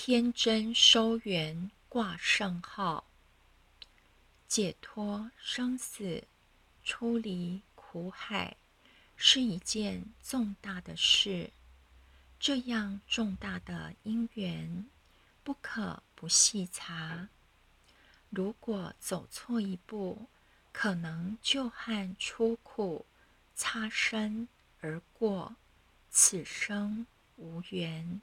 天真收圆挂圣号，解脱生死，出离苦海，是一件重大的事。这样重大的因缘，不可不细查。如果走错一步，可能就和出苦擦身而过，此生无缘。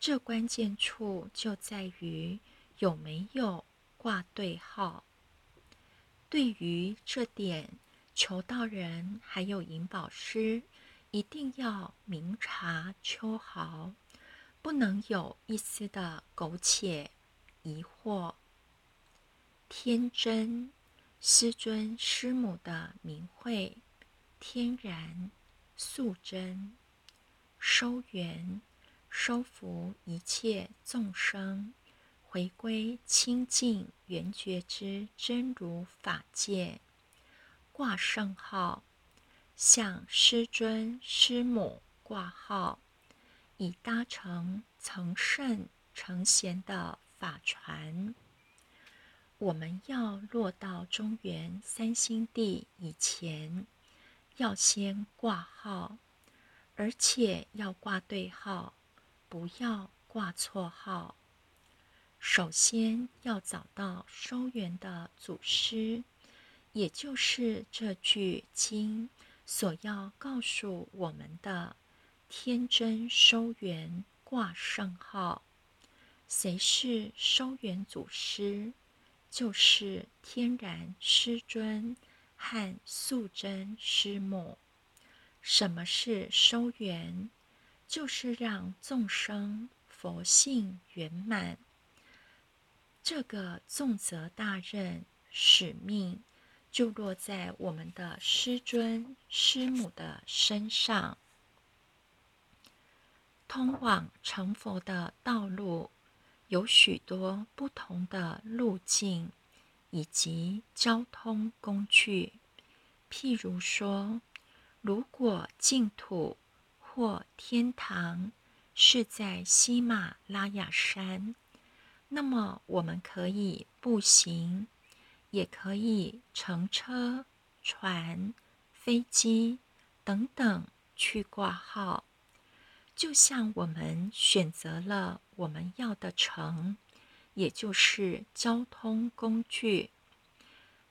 这关键处就在于有没有挂对号。对于这点，求道人还有引宝师一定要明察秋毫，不能有一丝的苟且疑惑。天真，师尊师母的名讳，天然素真，收元。收服一切众生，回归清净圆觉之真如法界，挂圣号，向师尊师母挂号，以搭乘成圣成贤的法船。我们要落到中原三星地以前，要先挂号，而且要挂对号。不要挂错号。首先要找到收圆的祖师，也就是这句经所要告诉我们的“天真收圆挂圣号”。谁是收圆祖师？就是天然师尊和素真师母。什么是收圆？就是让众生佛性圆满，这个重责大任使命就落在我们的师尊师母的身上。通往成佛的道路有许多不同的路径以及交通工具，譬如说，如果净土。或天堂是在喜马拉雅山，那么我们可以步行，也可以乘车、船、飞机等等去挂号。就像我们选择了我们要的城，也就是交通工具，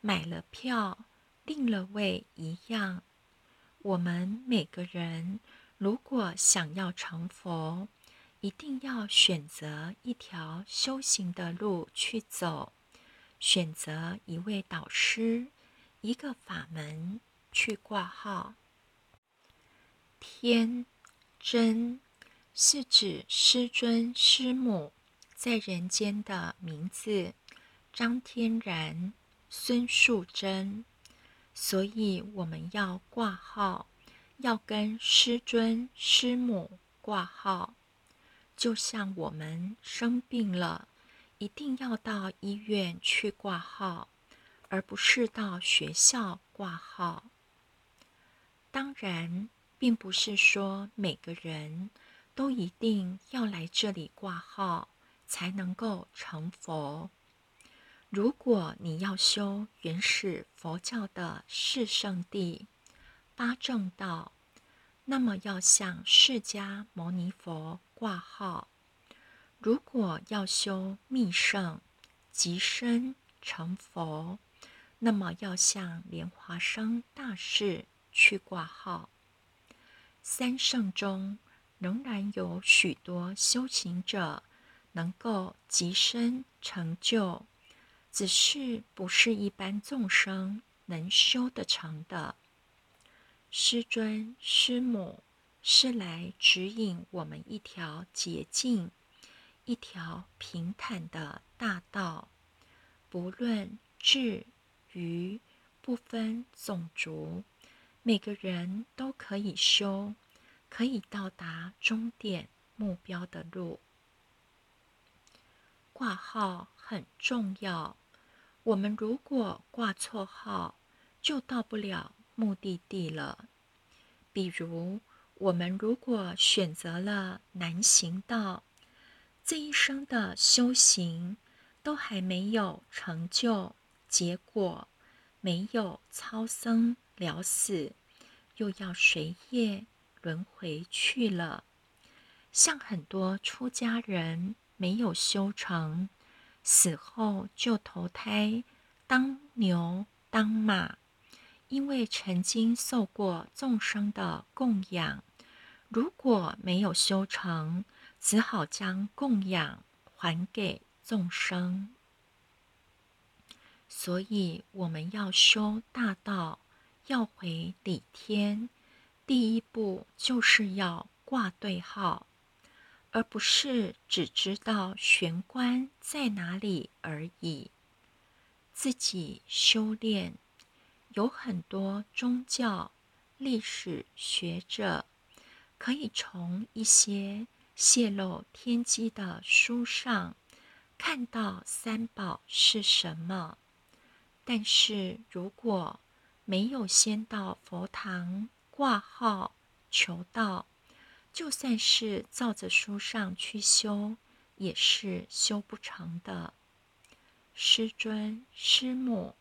买了票、定了位一样，我们每个人。如果想要成佛，一定要选择一条修行的路去走，选择一位导师、一个法门去挂号。天真是指师尊师母在人间的名字，张天然、孙素贞，所以我们要挂号。要跟师尊师母挂号，就像我们生病了，一定要到医院去挂号，而不是到学校挂号。当然，并不是说每个人都一定要来这里挂号才能够成佛。如果你要修原始佛教的四圣地。八正道，那么要向释迦牟尼佛挂号；如果要修密圣、即身成佛，那么要向莲华生大士去挂号。三圣中仍然有许多修行者能够即身成就，只是不是一般众生能修得成的。师尊师母是来指引我们一条捷径，一条平坦的大道，不论智愚，不分种族，每个人都可以修，可以到达终点目标的路。挂号很重要，我们如果挂错号，就到不了。目的地了。比如，我们如果选择了南行道，这一生的修行都还没有成就，结果没有超生了死，又要随业轮回去了。像很多出家人没有修成，死后就投胎当牛当马。因为曾经受过众生的供养，如果没有修成，只好将供养还给众生。所以我们要修大道，要回理天，第一步就是要挂对号，而不是只知道玄关在哪里而已。自己修炼。有很多宗教历史学者可以从一些泄露天机的书上看到三宝是什么，但是如果没有先到佛堂挂号求道，就算是照着书上去修，也是修不成的。师尊、师母。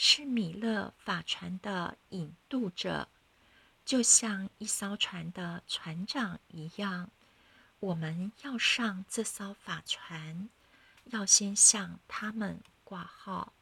是米勒法船的引渡者，就像一艘船的船长一样。我们要上这艘法船，要先向他们挂号。